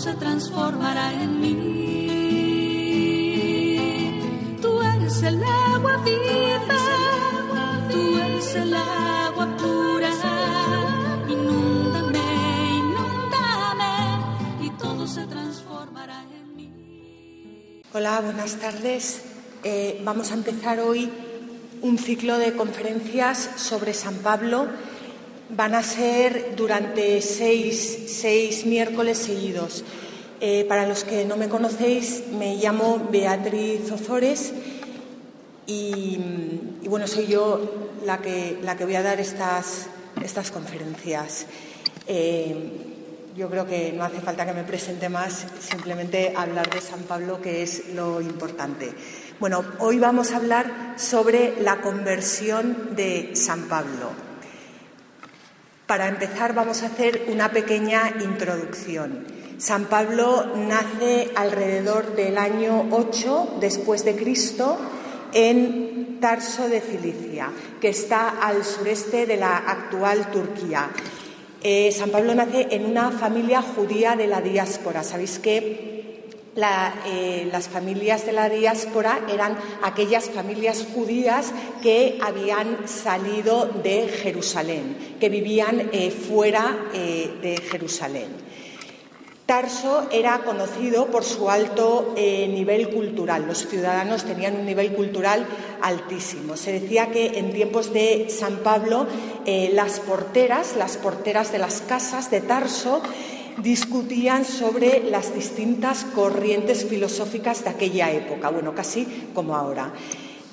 se transformará en mí. Tú eres el agua viva, tú eres el agua pura. Inúndame, inúndame y todo se transformará en mí. Hola, buenas tardes. Eh, vamos a empezar hoy un ciclo de conferencias sobre San Pablo. Van a ser durante seis, seis miércoles seguidos. Eh, para los que no me conocéis, me llamo Beatriz Ozores y, bueno, soy yo la que, la que voy a dar estas, estas conferencias. Eh, yo creo que no hace falta que me presente más, simplemente hablar de San Pablo, que es lo importante. Bueno, hoy vamos a hablar sobre la conversión de San Pablo. Para empezar vamos a hacer una pequeña introducción. San Pablo nace alrededor del año 8 después de Cristo en Tarso de Cilicia, que está al sureste de la actual Turquía. Eh, San Pablo nace en una familia judía de la diáspora. Sabéis que eh, las familias de la diáspora eran aquellas familias judías que habían salido de Jerusalén, que vivían eh, fuera de Jerusalén. Tarso era conocido por su alto eh, nivel cultural. Los ciudadanos tenían un nivel cultural altísimo. Se decía que en tiempos de San Pablo eh, las porteras, las porteras de las casas de Tarso, discutían sobre las distintas corrientes filosóficas de aquella época, bueno, casi como ahora.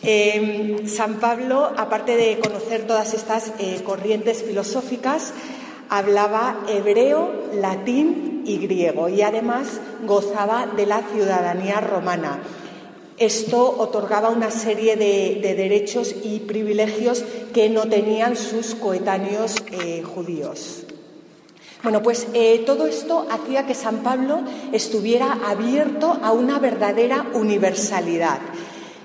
Eh, San Pablo, aparte de conocer todas estas corrientes filosóficas, hablaba hebreo, latín y griego y además gozaba de la ciudadanía romana. Esto otorgaba una serie de, de derechos y privilegios que no tenían sus coetáneos eh, judíos. Bueno, pues eh, todo esto hacía que San Pablo estuviera abierto a una verdadera universalidad.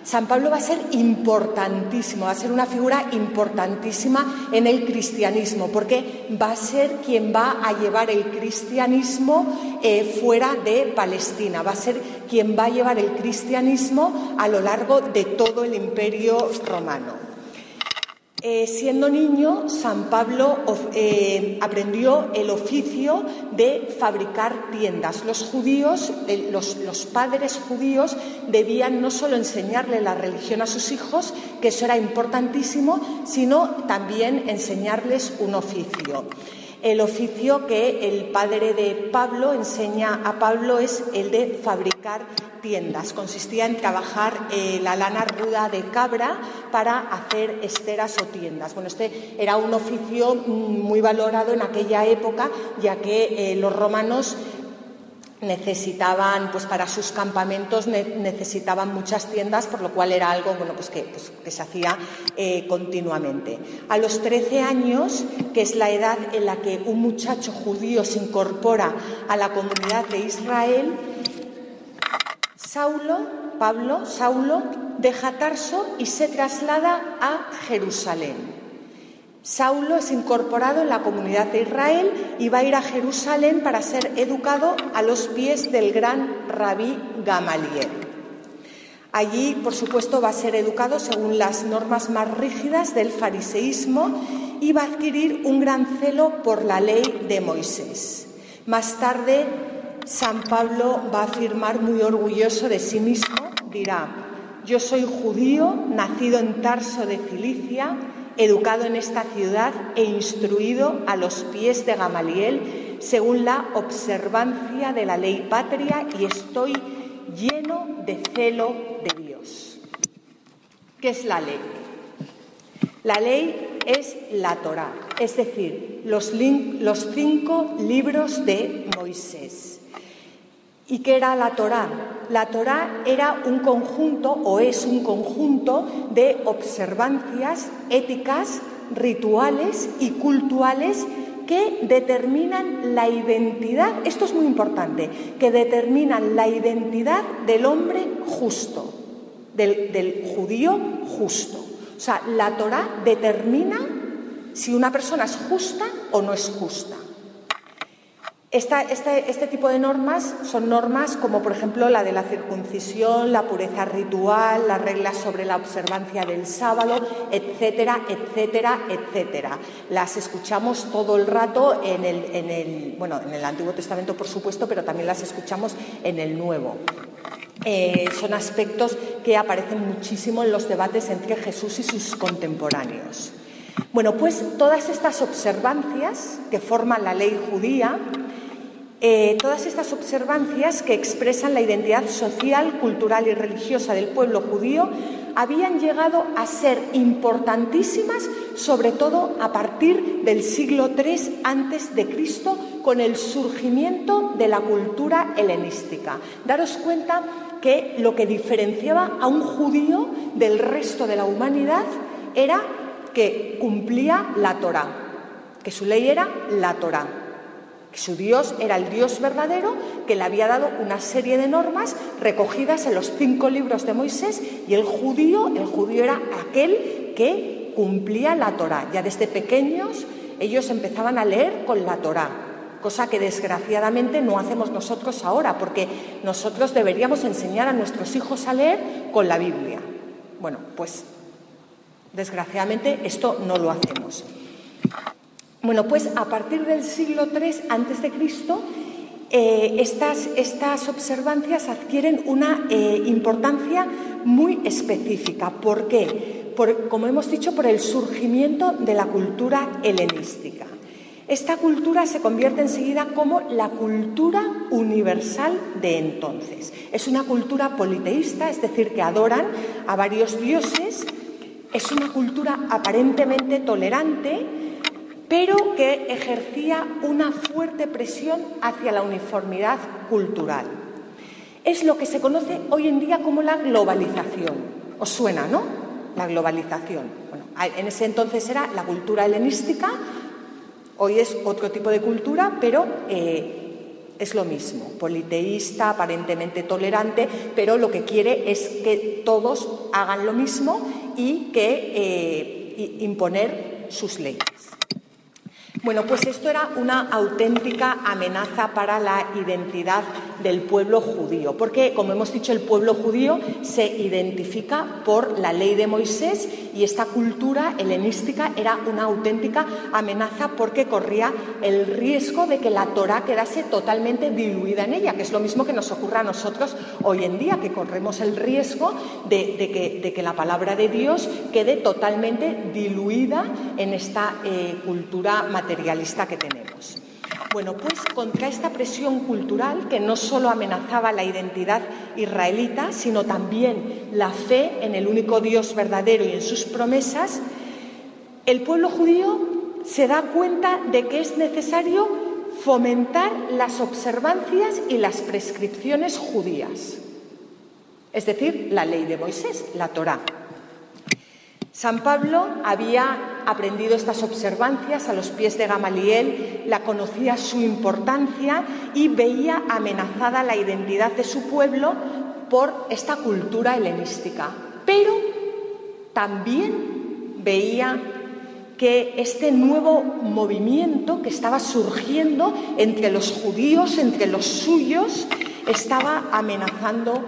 San Pablo va a ser importantísimo, va a ser una figura importantísima en el cristianismo, porque va a ser quien va a llevar el cristianismo eh, fuera de Palestina, va a ser quien va a llevar el cristianismo a lo largo de todo el imperio romano. Eh, siendo niño, San Pablo eh, aprendió el oficio de fabricar tiendas. Los judíos, eh, los, los, padres judíos, debían no solo enseñarle la religión a sus hijos, que eso era importantísimo, sino también enseñarles un oficio. El oficio que el padre de Pablo enseña a Pablo es el de fabricar tiendas. Consistía en trabajar eh, la lana ruda de cabra para hacer esteras o tiendas. Bueno, este era un oficio muy valorado en aquella época, ya que eh, los romanos necesitaban, pues para sus campamentos ne necesitaban muchas tiendas, por lo cual era algo bueno, pues que, pues, se hacía eh, continuamente. A los 13 años, que es la edad en la que un muchacho judío se incorpora a la comunidad de Israel, Saulo, Pablo, Saulo, deja Tarso y se traslada a Jerusalén. Saulo es incorporado en la comunidad de Israel y va a ir a Jerusalén para ser educado a los pies del gran rabí Gamaliel. Allí, por supuesto, va a ser educado según las normas más rígidas del fariseísmo y va a adquirir un gran celo por la ley de Moisés. Más tarde, San Pablo va a afirmar muy orgulloso de sí mismo, dirá, yo soy judío, nacido en Tarso de Cilicia, educado en esta ciudad e instruido a los pies de Gamaliel según la observancia de la ley patria y estoy lleno de celo de Dios. ¿Qué es la ley? La ley es la Torá, es decir, los, los cinco libros de Moisés. ¿Y qué era la Torá? La Torá era un conjunto o es un conjunto de observancias éticas, rituales y cultuales que determinan la identidad, esto es muy importante, que determinan la identidad del hombre justo, del, del judío justo. O sea, la Torá determina si una persona es justa o no es justa. Este tipo de normas son normas como, por ejemplo, la de la circuncisión, la pureza ritual, las reglas sobre la observancia del sábado, etcétera, etcétera, etcétera. Las escuchamos todo el rato en el, en el, bueno, en el Antiguo Testamento, por supuesto, pero también las escuchamos en el Nuevo. Eh, son aspectos que aparecen muchísimo en los debates entre Jesús y sus contemporáneos. Bueno, pues todas estas observancias que forman la ley judía, eh, todas estas observancias que expresan la identidad social, cultural y religiosa del pueblo judío, habían llegado a ser importantísimas, sobre todo a partir del siglo III antes de Cristo, con el surgimiento de la cultura helenística. Daros cuenta que lo que diferenciaba a un judío del resto de la humanidad era que cumplía la Torá, que su ley era la Torá, su Dios era el Dios verdadero, que le había dado una serie de normas recogidas en los cinco libros de Moisés y el judío, el judío era aquel que cumplía la Torá. Ya desde pequeños ellos empezaban a leer con la Torá, cosa que desgraciadamente no hacemos nosotros ahora, porque nosotros deberíamos enseñar a nuestros hijos a leer con la Biblia. Bueno, pues Desgraciadamente esto no lo hacemos. Bueno, pues a partir del siglo III antes de Cristo eh, estas, estas, observancias adquieren una eh, importancia muy específica. ¿Por qué? como hemos dicho, por el surgimiento de la cultura helenística. Esta cultura se convierte enseguida como la cultura universal de entonces. Es una cultura politeísta, es decir, que adoran a varios dioses es una cultura aparentemente tolerante, pero que ejercía una fuerte presión hacia la uniformidad cultural. Es lo que se conoce hoy en día como la globalización. ¿Os suena, no? La globalización. Bueno, en ese entonces era la cultura helenística, hoy es otro tipo de cultura, pero eh, es lo mismo, politeísta, aparentemente tolerante, pero lo que quiere es que todos hagan lo mismo y que eh, imponer sus leyes. Bueno, pues esto era una auténtica amenaza para la identidad del pueblo judío, porque, como hemos dicho, el pueblo judío se identifica por la ley de Moisés y esta cultura helenística era una auténtica amenaza porque corría el riesgo de que la Torá quedase totalmente diluida en ella, que es lo mismo que nos ocurre a nosotros hoy en día, que corremos el riesgo de, que, la palabra de Dios quede totalmente diluida en esta eh, cultura materialista que tenemos. Bueno, pues contra esta presión cultural que no solo amenazaba la identidad israelita, sino también la fe en el único Dios verdadero y en sus promesas, el pueblo judío se da cuenta de que es necesario fomentar las observancias y las prescripciones judías, es decir, la ley de Moisés, la Torá. San Pablo había aprendido estas observancias a los pies de Gamaliel, la conocía su importancia y veía amenazada la identidad de su pueblo por esta cultura helenística. Pero también veía que este nuevo movimiento que estaba surgiendo entre los judíos, entre los suyos, estaba amenazando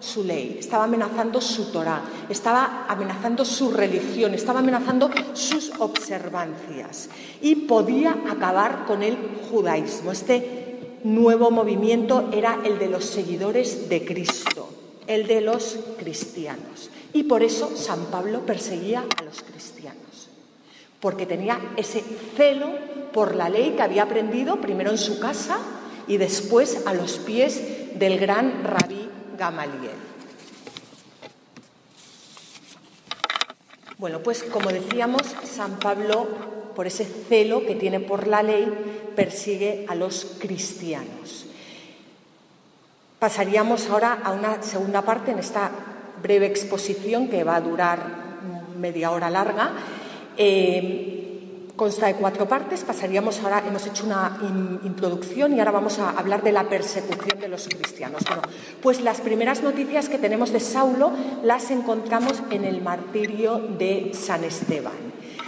su ley, estaba amenazando su Torah, estaba amenazando su religión, estaba amenazando sus observancias y podía acabar con el judaísmo. Este nuevo movimiento era el de los seguidores de Cristo, el de los cristianos. Y por eso San Pablo perseguía a los cristianos, porque tenía ese celo por la ley que había aprendido primero en su casa y después a los pies del gran rabí Gamaliel. Bueno, pues como decíamos, San Pablo, por ese celo que tiene por la ley, persigue a los cristianos. Pasaríamos ahora a una segunda parte en esta breve exposición que va a durar media hora larga. Eh, consta de cuatro partes. Pasaríamos ahora, hemos hecho una introducción y ahora vamos a hablar de la persecución de los cristianos. Bueno, pues las primeras noticias que tenemos de Saulo las encontramos en el martirio de San Esteban.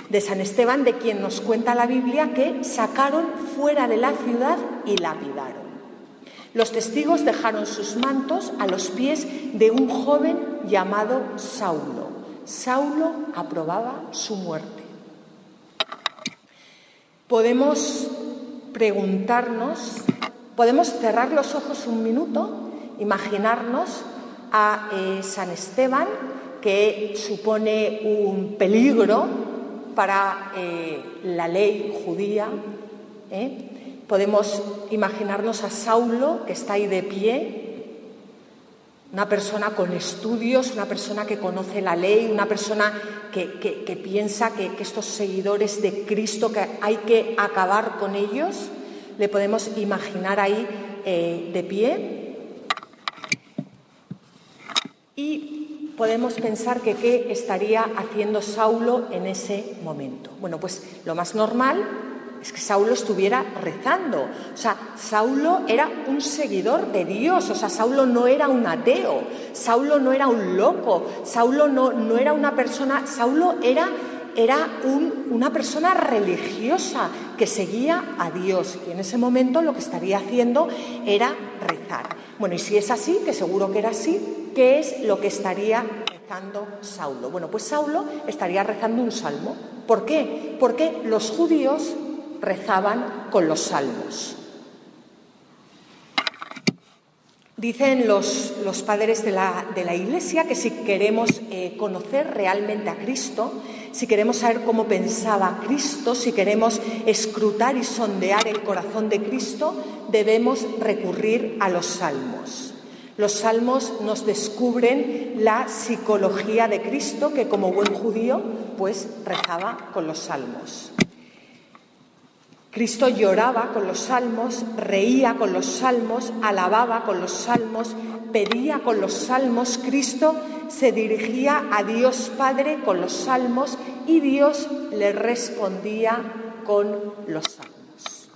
De San Esteban, de quien nos cuenta la Biblia que sacaron fuera de la ciudad y lapidaron. Los testigos dejaron sus mantos a los pies de un joven llamado Saulo. Saulo aprobaba su muerte. Podemos preguntarnos, podemos cerrar los ojos un minuto, imaginarnos a eh, San Esteban, que supone un peligro para eh, la ley judía. ¿eh? Podemos imaginarnos a Saulo, que está ahí de pie, una persona con estudios, una persona que conoce la ley, una persona que, piensa que, estos seguidores de Cristo, que hay que acabar con ellos, le podemos imaginar ahí eh, de pie. Y podemos pensar que qué estaría haciendo Saulo en ese momento. Bueno, pues lo más normal es que Saulo estuviera rezando. O sea, Saulo era un seguidor de Dios, o sea, Saulo no era un ateo, Saulo no era un loco, Saulo no, no era una persona, Saulo era, era una persona religiosa que seguía a Dios y en ese momento lo que estaría haciendo era rezar. Bueno, y si es así, que seguro que era así, ¿qué es lo que estaría rezando Saulo? Bueno, pues Saulo estaría rezando un salmo. ¿Por qué? Porque los judíos rezaban con los salmos. Dicen los, los padres de la, de la, Iglesia que si queremos eh, conocer realmente a Cristo, si queremos saber cómo pensaba Cristo, si queremos escrutar y sondear el corazón de Cristo, debemos recurrir a los salmos. Los salmos nos descubren la psicología de Cristo que como buen judío pues rezaba con los salmos. Cristo lloraba con los salmos, reía con los salmos, alababa con los salmos, pedía con los salmos. Cristo se dirigía a Dios Padre con los salmos y Dios le respondía con los salmos.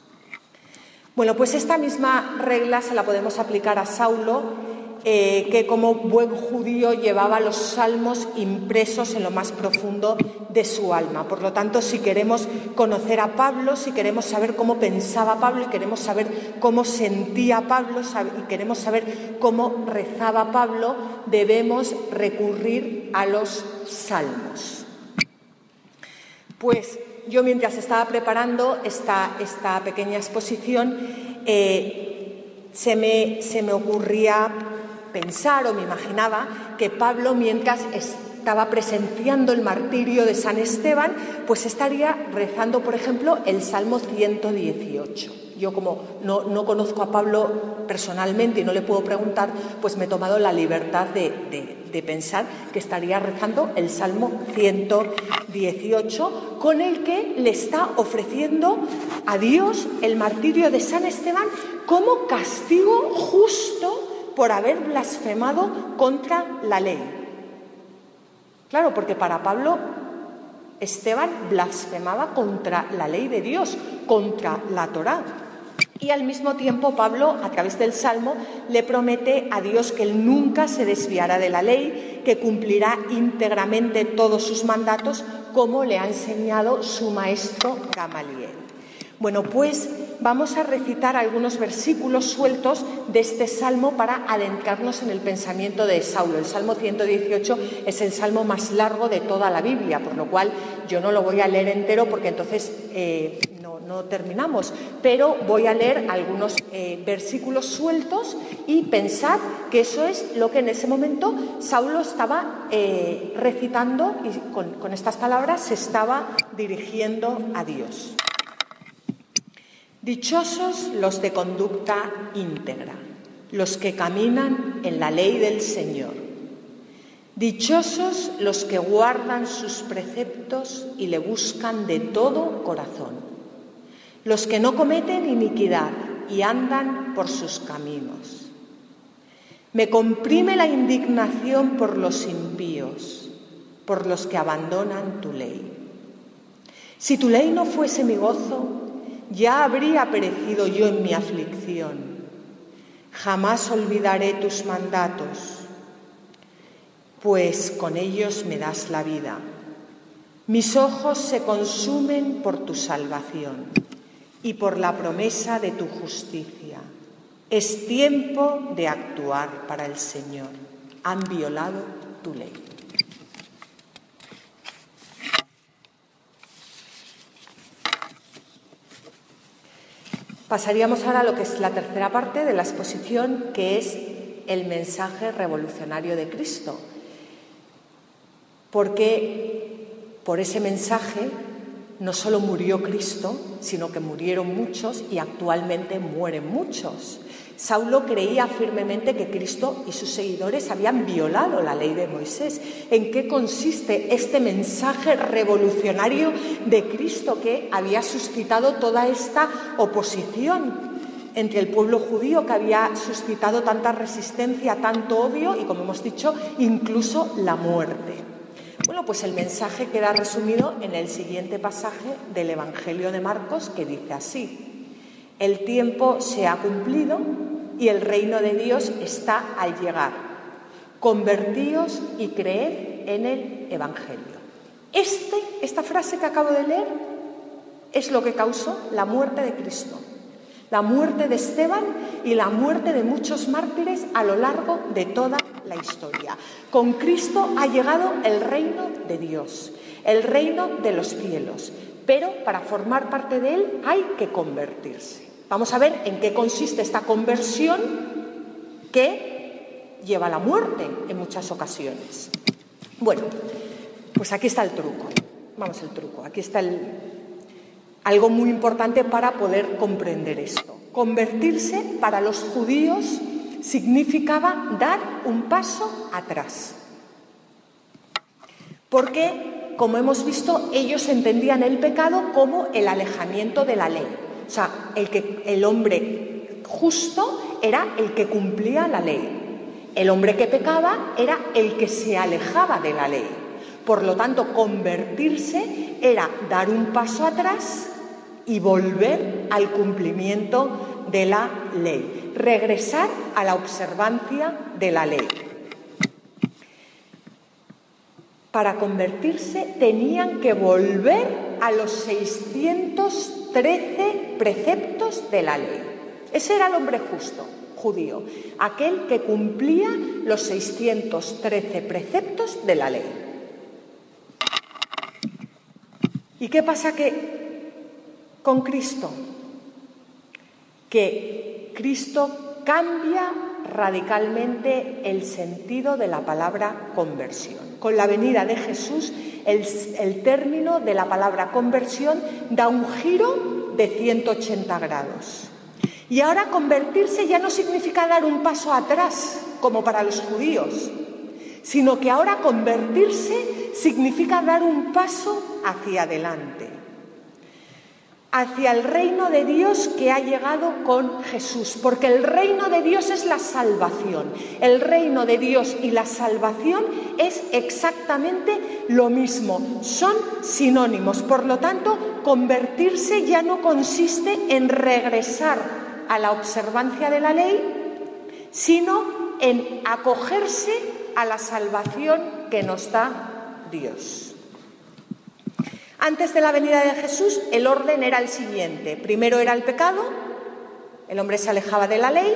Bueno, pues esta misma regla se la podemos aplicar a Saulo eh, que como buen judío llevaba los salmos impresos en lo más profundo de su alma. Por lo tanto, si queremos conocer a Pablo, si queremos saber cómo pensaba Pablo y queremos saber cómo sentía Pablo y queremos saber cómo rezaba Pablo, debemos recurrir a los salmos. Pues yo mientras estaba preparando esta, esta pequeña exposición, eh, se, me, se me ocurría pensar o me imaginaba que Pablo, mientras estaba presenciando el martirio de San Esteban, pues estaría rezando, por ejemplo, el Salmo 118. Yo como no, conozco a Pablo personalmente y no le puedo preguntar, pues me he tomado la libertad de, pensar que estaría rezando el Salmo 118, con el que le está ofreciendo a Dios el martirio de San Esteban como castigo justo por haber blasfemado contra la ley. Claro, porque para Pablo Esteban blasfemaba contra la ley de Dios, contra la Torá. Y al mismo tiempo Pablo, a través del Salmo, le promete a Dios que él nunca se desviará de la ley, que cumplirá íntegramente todos sus mandatos, como le ha enseñado su maestro Gamaliel. Bueno, pues vamos a recitar algunos versículos sueltos de este salmo para adentrarnos en el pensamiento de Saulo. El Salmo 118 es el salmo más largo de toda la Biblia, por lo cual yo no lo voy a leer entero porque entonces eh, no, terminamos, pero voy a leer algunos eh, versículos sueltos y pensad que eso es lo que en ese momento Saulo estaba eh, recitando y con estas palabras se estaba dirigiendo a Dios. Dichosos los de conducta íntegra, los que caminan en la ley del Señor. Dichosos los que guardan sus preceptos y le buscan de todo corazón, los que no cometen iniquidad y andan por sus caminos. Me comprime la indignación por los impíos, por los que abandonan tu ley. Si tu ley no fuese mi gozo, ya habría perecido yo en mi aflicción. Jamás olvidaré tus mandatos pues con ellos me das la vida. Mis ojos se consumen por tu salvación y por la promesa de tu justicia. Es tiempo de actuar para el Señor. Han violado tu ley. Pasaríamos ahora a lo que es la tercera parte de la exposición, que es el mensaje revolucionario de Cristo. Porque por ese mensaje no solo murió Cristo, sino que murieron muchos y actualmente mueren muchos. Saulo creía firmemente que Cristo y sus seguidores habían violado la ley de Moisés. ¿En qué consiste este mensaje revolucionario de Cristo que había suscitado toda esta oposición entre el pueblo judío que había suscitado tanta resistencia, tanto odio y, como hemos dicho, incluso la muerte? Bueno, pues el mensaje queda resumido en el siguiente pasaje del Evangelio de Marcos que dice así, el tiempo se ha cumplido y el reino de Dios está al llegar. Convertíos y creed en el Evangelio. Este, esta frase que acabo de leer es lo que causó la muerte de Cristo, la muerte de Esteban y la muerte de muchos mártires a lo largo de toda la historia. Con Cristo ha llegado el reino de Dios, el reino de los cielos, pero para formar parte de él hay que convertirse. Vamos a ver en qué consiste esta conversión que lleva a la muerte en muchas ocasiones. Bueno, pues aquí está el truco. Vamos el truco. Aquí está el, algo muy importante para poder comprender esto. Convertirse para los judíos significaba dar un paso atrás. Porque, como hemos visto, ellos entendían el pecado como el alejamiento de la ley. O sea, el, que, el hombre justo era el que cumplía la ley. El hombre que pecaba era el que se alejaba de la ley. Por lo tanto, convertirse era dar un paso atrás y volver al cumplimiento de la ley regresar a la observancia de la ley. Para convertirse tenían que volver a los 613 preceptos de la ley. Ese era el hombre justo, judío, aquel que cumplía los 613 preceptos de la ley. ¿Y qué pasa que con Cristo? Que Cristo cambia radicalmente el sentido de la palabra conversión. Con la venida de Jesús, el, término de la palabra conversión da un giro de 180 grados. Y ahora convertirse ya no significa dar un paso atrás, como para los judíos, sino que ahora convertirse significa dar un paso hacia adelante hacia el reino de Dios que ha llegado con Jesús, porque el reino de Dios es la salvación. El reino de Dios y la salvación es exactamente lo mismo, son sinónimos. Por lo tanto, convertirse ya no consiste en regresar a la observancia de la ley, sino en acogerse a la salvación que nos da Dios. Antes de la venida de Jesús, el orden era el siguiente. Primero era el pecado, el hombre se alejaba de la ley,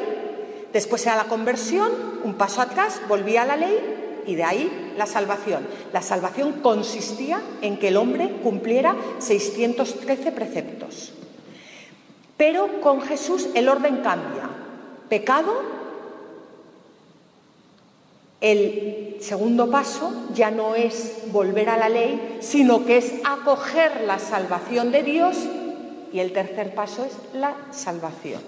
después era la conversión, un paso atrás, volvía a la ley y de ahí la salvación. La salvación consistía en que el hombre cumpliera 613 preceptos. Pero con Jesús el orden cambia. Pecado, el segundo paso ya no es volver a la ley, sino que es acoger la salvación de Dios y el tercer paso es la salvación.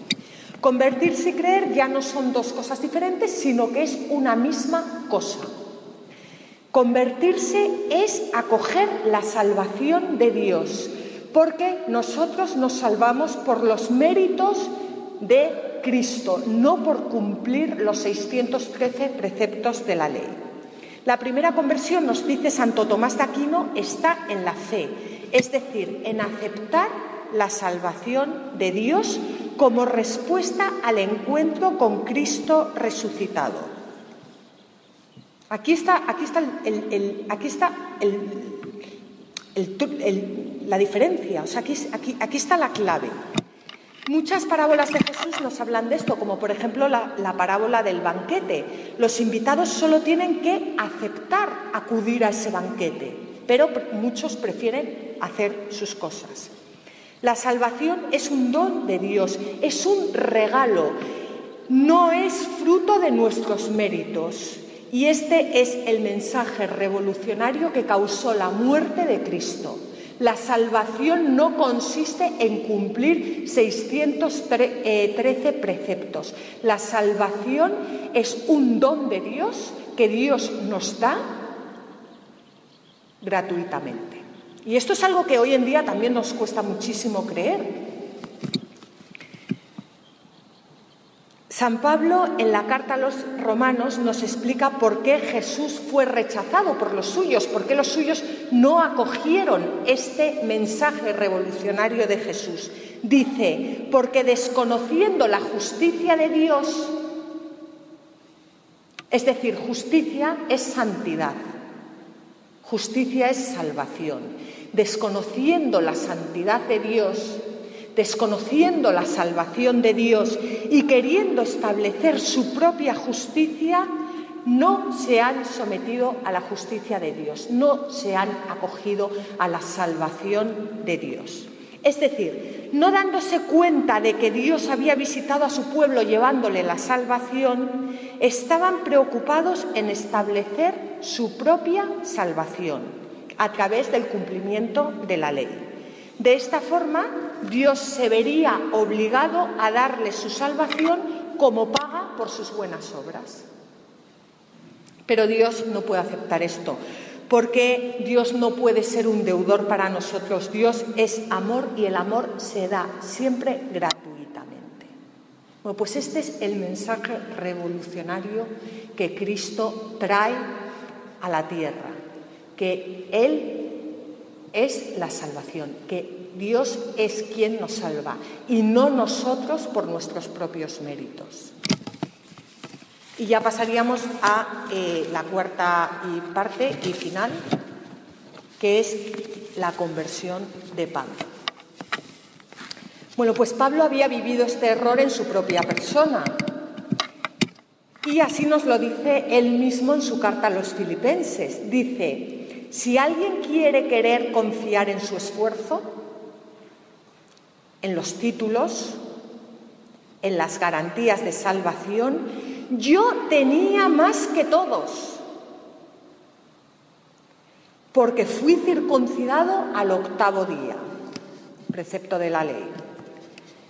Convertirse y creer ya no son dos cosas diferentes, sino que es una misma cosa. Convertirse es acoger la salvación de Dios, porque nosotros nos salvamos por los méritos de Cristo, no por cumplir los 613 preceptos de la ley. La primera conversión, nos dice Santo Tomás de Aquino, está en la fe, es decir, en aceptar la salvación de Dios como respuesta al encuentro con Cristo resucitado. Aquí está, aquí está, aquí está la diferencia, o sea, aquí, aquí, aquí está la clave. Muchas parábolas de Jesús nos hablan de esto, como por ejemplo la, parábola del banquete. Los invitados solo tienen que aceptar acudir a ese banquete, pero muchos prefieren hacer sus cosas. La salvación es un don de Dios, es un regalo, no es fruto de nuestros méritos. Y este es el mensaje revolucionario que causó la muerte de Cristo. La salvación no consiste en cumplir 613 eh, preceptos. La salvación es un don de Dios que Dios nos da gratuitamente. Y esto es algo que hoy en día también nos cuesta muchísimo creer. San Pablo en la carta a los romanos nos explica por qué Jesús fue rechazado por los suyos, por qué los suyos no acogieron este mensaje revolucionario de Jesús. Dice, porque desconociendo la justicia de Dios, es decir, justicia es santidad, justicia es salvación, desconociendo la santidad de Dios, desconociendo la salvación de Dios y queriendo establecer su propia justicia, no se han sometido a la justicia de Dios, no se han acogido a la salvación de Dios. Es decir, no dándose cuenta de que Dios había visitado a su pueblo llevándole la salvación, estaban preocupados en establecer su propia salvación a través del cumplimiento de la ley. De esta forma, Dios se vería obligado a darle su salvación como paga por sus buenas obras. Pero Dios no puede aceptar esto, porque Dios no puede ser un deudor para nosotros. Dios es amor y el amor se da siempre gratuitamente. Bueno, pues este es el mensaje revolucionario que Cristo trae a la tierra, que Él es la salvación, que Dios es quien nos salva y no nosotros por nuestros propios méritos. Y ya pasaríamos a eh, la cuarta parte y final, que es la conversión de Pablo. Bueno, pues Pablo había vivido este error en su propia persona. Y así nos lo dice él mismo en su carta a los filipenses. Dice, si alguien quiere querer confiar en su esfuerzo, en los títulos, en las garantías de salvación, yo tenía más que todos, porque fui circuncidado al octavo día, precepto de la ley.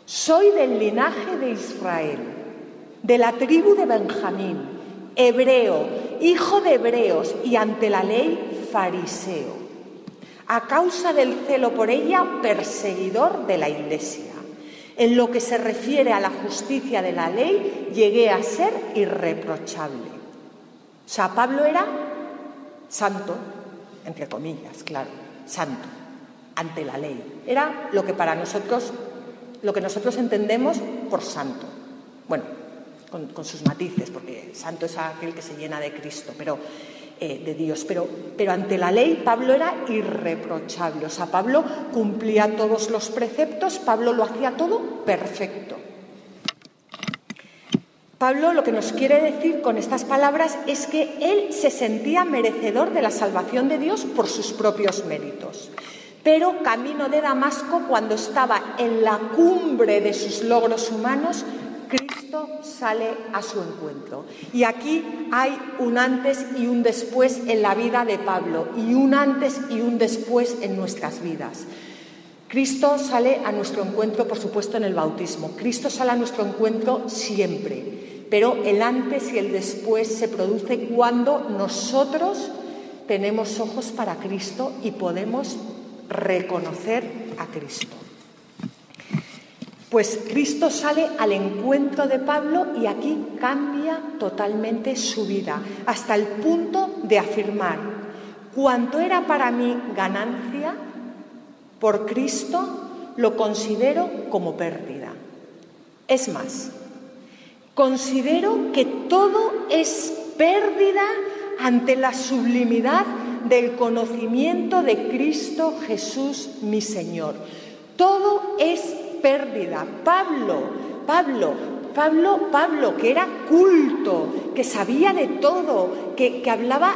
Soy del linaje de Israel, de la tribu de Benjamín, hebreo, hijo de hebreos y ante la ley fariseo, a causa del celo por ella, perseguidor de la Iglesia. En lo que se refiere a la justicia de la ley, llegué a ser irreprochable. O sea, Pablo era santo, entre comillas, claro, santo, ante la ley. Era lo que para nosotros, lo que nosotros entendemos por santo. Bueno, con, con sus matices, porque santo es aquel que se llena de Cristo, pero eh, de Dios. Pero, pero ante la ley Pablo era irreprochable. O sea, Pablo cumplía todos los preceptos, Pablo lo hacía todo perfecto. Pablo lo que nos quiere decir con estas palabras es que él se sentía merecedor de la salvación de Dios por sus propios méritos. Pero camino de Damasco, cuando estaba en la cumbre de sus logros humanos, Cristo sale a su encuentro. Y aquí hay un antes y un después en la vida de Pablo y un antes y un después en nuestras vidas. Cristo sale a nuestro encuentro, por supuesto, en el bautismo. Cristo sale a nuestro encuentro siempre, pero el antes y el después se produce cuando nosotros tenemos ojos para Cristo y podemos reconocer a Cristo. Pues Cristo sale al encuentro de Pablo y aquí cambia totalmente su vida, hasta el punto de afirmar, cuanto era para mí ganancia, por Cristo lo considero como pérdida. Es más, considero que todo es pérdida ante la sublimidad del conocimiento de Cristo Jesús mi Señor. Todo es pérdida. Pablo, Pablo, Pablo, Pablo, que era culto, que sabía de todo, que, hablaba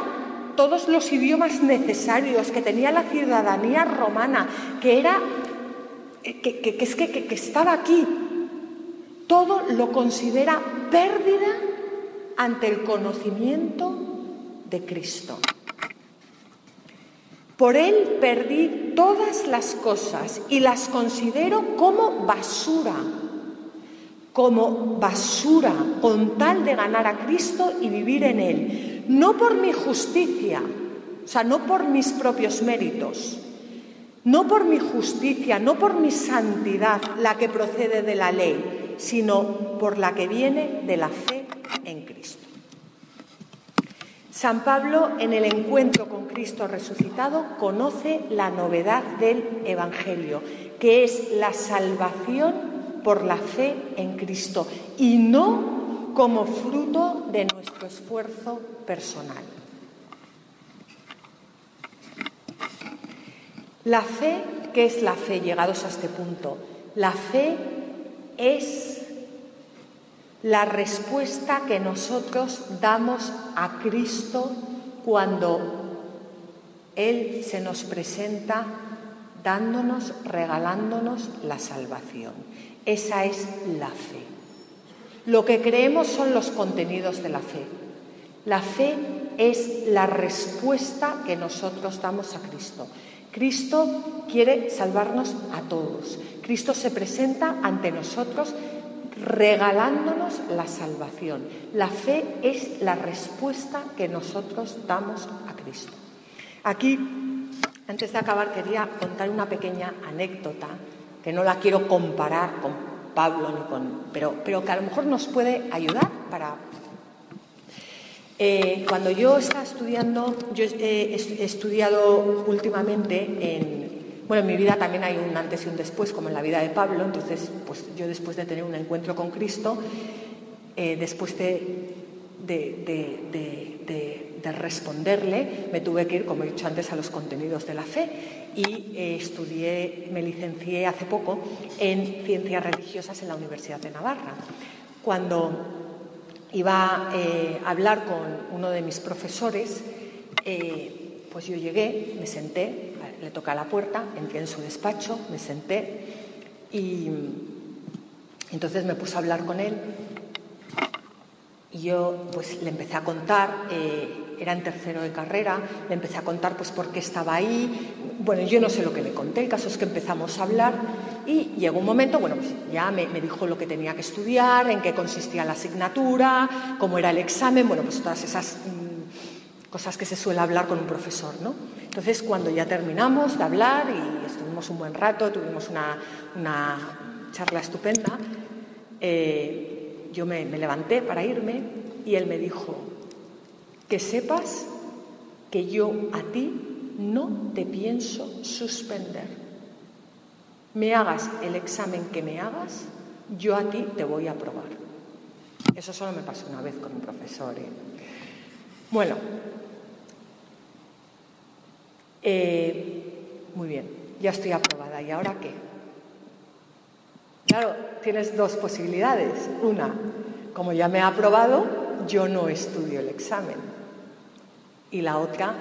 todos los idiomas necesarios, que tenía la ciudadanía romana, que era, que, que, es que estaba aquí. Todo lo considera pérdida ante el conocimiento de Cristo. Por Él perdí todas las cosas y las considero como basura, como basura, con tal de ganar a Cristo y vivir en Él. No por mi justicia, o sea, no por mis propios méritos, no por mi justicia, no por mi santidad, la que procede de la ley, sino por la que viene de la fe en Cristo. San Pablo, en el encuentro con Cristo resucitado, conoce la novedad del Evangelio, que es la salvación por la fe en Cristo y no como fruto de nuestro esfuerzo personal. La fe, ¿qué es la fe llegados a este punto? La fe es la respuesta que nosotros damos a Cristo cuando Él se nos presenta dándonos, regalándonos la salvación. Esa es la fe. Lo que creemos son los contenidos de la fe. La fe es la respuesta que nosotros damos a Cristo. Cristo quiere salvarnos a todos. Cristo se presenta ante nosotros regalándonos la salvación. La fe es la respuesta que nosotros damos a Cristo. Aquí, antes de acabar, quería contar una pequeña anécdota que no la quiero comparar con Pablo, ni con, pero, pero que a lo mejor nos puede ayudar para... Eh, cuando yo estaba estudiando, yo he estudiado últimamente en bueno, en mi vida también hay un antes y un después, como en la vida de Pablo. Entonces, pues yo después de tener un encuentro con Cristo, eh, después de, responderle, me tuve que ir, como he dicho antes, a los contenidos de la fe y eh, estudié, me licencié hace poco en ciencias religiosas en la Universidad de Navarra. Cuando iba eh, a hablar con uno de mis profesores, pues yo llegué, me senté, le toca la puerta, entré en su despacho, me senté y entonces me puse a hablar con él y yo pues le empecé a contar, eh, era en tercero de carrera, le empecé a contar pues por qué estaba ahí, bueno, yo no sé lo que le conté, el caso es que empezamos a hablar y llegó un momento, bueno, pues ya me, dijo lo que tenía que estudiar, en qué consistía la asignatura, cómo era el examen, bueno, pues todas esas cosas que se suele hablar con un profesor, ¿no? Entonces, cuando ya terminamos de hablar y estuvimos un buen rato, tuvimos una, charla estupenda, eh, yo me, me levanté para irme y él me dijo, que sepas que yo a ti no te pienso suspender. Me hagas el examen que me hagas, yo a ti te voy a aprobar. Eso solo me pasó una vez con un profesor. ¿eh? Bueno, eh, muy bien, ya estoy aprobada. ¿Y ahora qué? Claro, tienes dos posibilidades. Una, como ya me ha aprobado, yo no estudio el examen. Y la otra,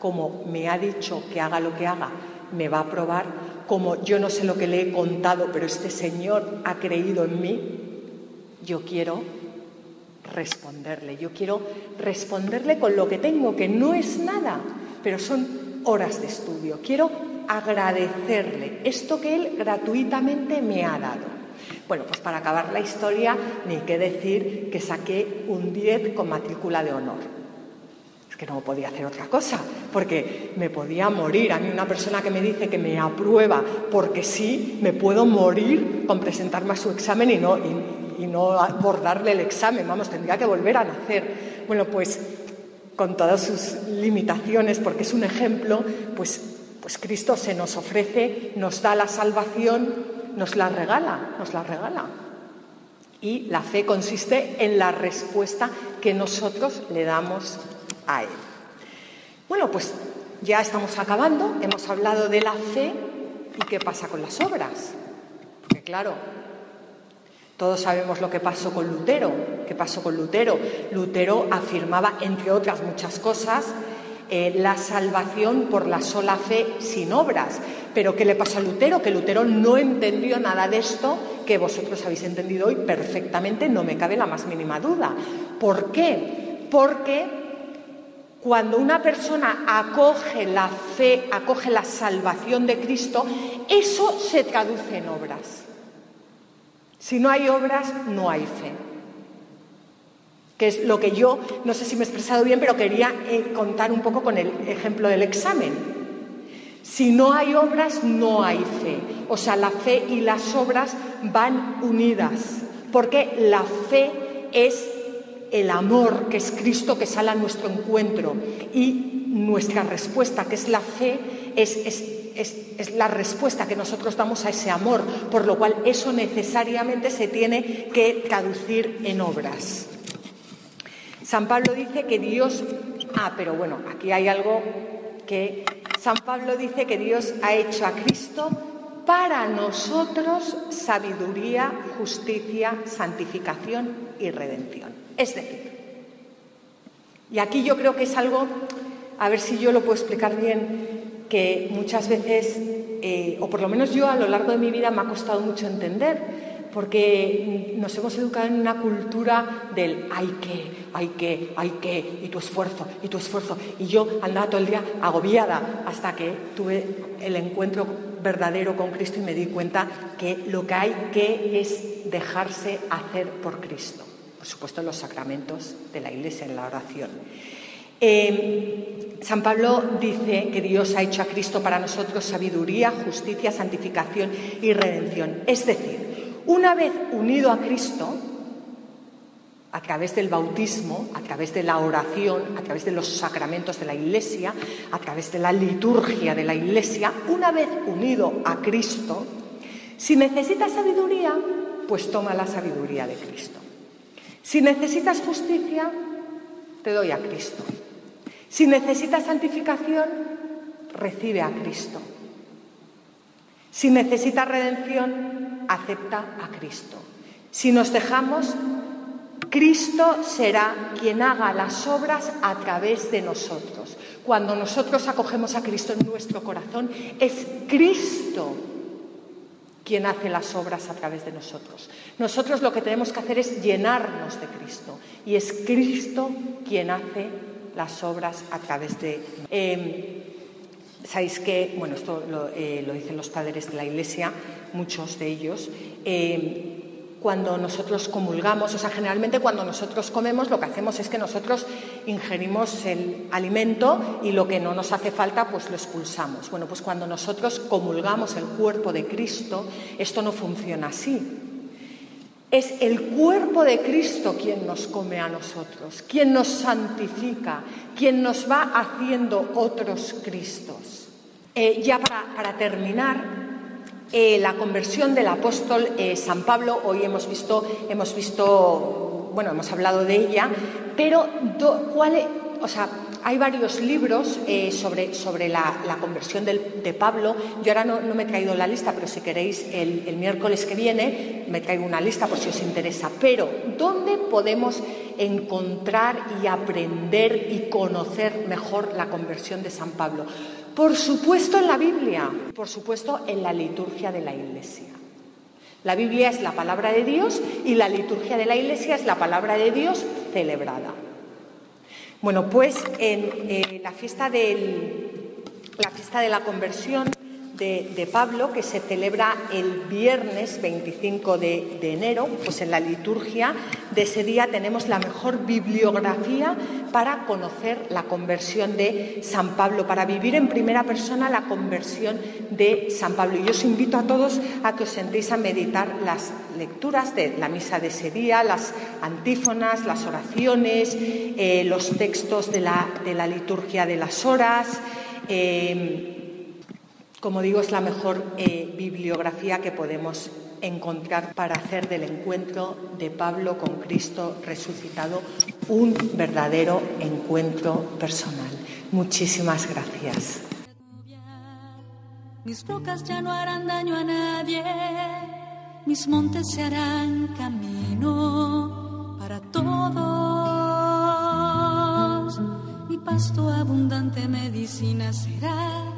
como me ha dicho que haga lo que haga, me va a aprobar, como yo no sé lo que le he contado, pero este señor ha creído en mí, yo quiero responderle, yo quiero responderle con lo que tengo, que no es nada, pero son horas de estudio. Quiero agradecerle esto que él gratuitamente me ha dado. Bueno, pues para acabar la historia, ni qué decir que saqué un 10 con matrícula de honor. que no podía hacer otra cosa, porque me podía morir. A mí una persona que me dice que me aprueba porque sí, me puedo morir con presentarme a su examen y no, y, no abordarle el examen, vamos, tendría que volver a nacer. Bueno, pues con todas sus limitaciones, porque es un ejemplo, pues, pues Cristo se nos ofrece, nos da la salvación, nos la regala, nos la regala. Y la fe consiste en la respuesta que nosotros le damos a Él. Bueno, pues ya estamos acabando, hemos hablado de la fe y qué pasa con las obras. Porque claro, todos sabemos lo que pasó con Lutero. ¿Qué pasó con Lutero? Lutero afirmaba, entre otras muchas cosas, eh, la salvación por la sola fe sin obras. Pero ¿qué le pasó a Lutero? Que Lutero no entendió nada de esto que vosotros habéis entendido hoy perfectamente, no me cabe la más mínima duda. ¿Por qué? Porque cuando una persona acoge la fe, acoge la salvación de Cristo, eso se traduce en obras. Si no hay obras, no hay fe. Que es lo que yo, no sé si me he expresado bien, pero quería eh, contar un poco con el ejemplo del examen. Si no hay obras, no hay fe. O sea, la fe y las obras van unidas, porque la fe es el amor que es Cristo que sale a nuestro encuentro y nuestra respuesta, que es la fe, es, es, la respuesta que nosotros damos a ese amor, por lo cual eso necesariamente se tiene que traducir en obras. San Pablo dice que Dios... Ah, pero bueno, aquí hay algo que... San Pablo dice que Dios ha hecho a Cristo para nosotros sabiduría, justicia, santificación y redención. Es decir, y aquí yo creo que es algo, a ver si yo lo puedo explicar bien, que muchas veces, eh, o por lo menos yo a lo largo de mi vida me ha costado mucho entender, porque nos hemos educado en una cultura del hay que, hay que, hay que, y tu esfuerzo, y tu esfuerzo. Y yo andaba todo el día agobiada hasta que tuve el encuentro verdadero con Cristo y me di cuenta que lo que hay que es dejarse hacer por Cristo por supuesto, los sacramentos de la Iglesia, en la oración. Eh, San Pablo dice que Dios ha hecho a Cristo para nosotros sabiduría, justicia, santificación y redención. Es decir, una vez unido a Cristo, a través del bautismo, a través de la oración, a través de los sacramentos de la Iglesia, a través de la liturgia de la Iglesia, una vez unido a Cristo, si necesitas sabiduría, pues toma la sabiduría de Cristo. Si necesitas justicia, te doy a Cristo. Si necesitas santificación, recibe a Cristo. Si necesitas redención, acepta a Cristo. Si nos dejamos, Cristo será quien haga las obras a través de nosotros. Cuando nosotros acogemos a Cristo en nuestro corazón, es Cristo quien hace las obras a través de nosotros. Nosotros lo que tenemos que hacer es llenarnos de Cristo y es Cristo quien hace las obras a través de... Eh, Sabéis que, bueno, esto lo, eh, lo, dicen los padres de la Iglesia, muchos de ellos, eh, cuando nosotros comulgamos, o sea, generalmente cuando nosotros comemos lo que hacemos es que nosotros ingerimos el alimento y lo que no nos hace falta pues lo expulsamos. Bueno, pues cuando nosotros comulgamos el cuerpo de Cristo, esto no funciona así. Es el cuerpo de Cristo quien nos come a nosotros, quien nos santifica, quien nos va haciendo otros Cristos. Eh, ya para, para terminar, eh, la conversión del apóstol eh, San Pablo, hoy hemos visto, hemos visto, bueno, hemos hablado de ella, pero ¿cuál o sea, hay varios libros eh, sobre, sobre la, conversión de Pablo. Yo ahora no, me he traído la lista, pero si queréis, el, el, miércoles que viene me traigo una lista por si os interesa. Pero, ¿dónde podemos encontrar y aprender y conocer mejor la conversión de San Pablo? Por supuesto en la Biblia, por supuesto en la liturgia de la Iglesia. La Biblia es la palabra de Dios y la liturgia de la Iglesia es la palabra de Dios celebrada. Bueno, pues en eh, la, fiesta la fiesta de la conversión de, Pablo que se celebra el viernes 25 de, enero, pues en la liturgia de ese día tenemos la mejor bibliografía para conocer la conversión de San Pablo, para vivir en primera persona la conversión de San Pablo. Y yo os invito a todos a que os sentéis a meditar las lecturas de la misa de ese día, las antífonas, las oraciones, eh, los textos de la, de la, liturgia de las horas. Eh, como digo, es la mejor eh, bibliografía que podemos encontrar para hacer del encuentro de Pablo con Cristo resucitado un verdadero encuentro personal. Muchísimas gracias. Mis rocas ya no harán daño a nadie, mis montes se harán camino para todos. Mi pasto abundante medicina será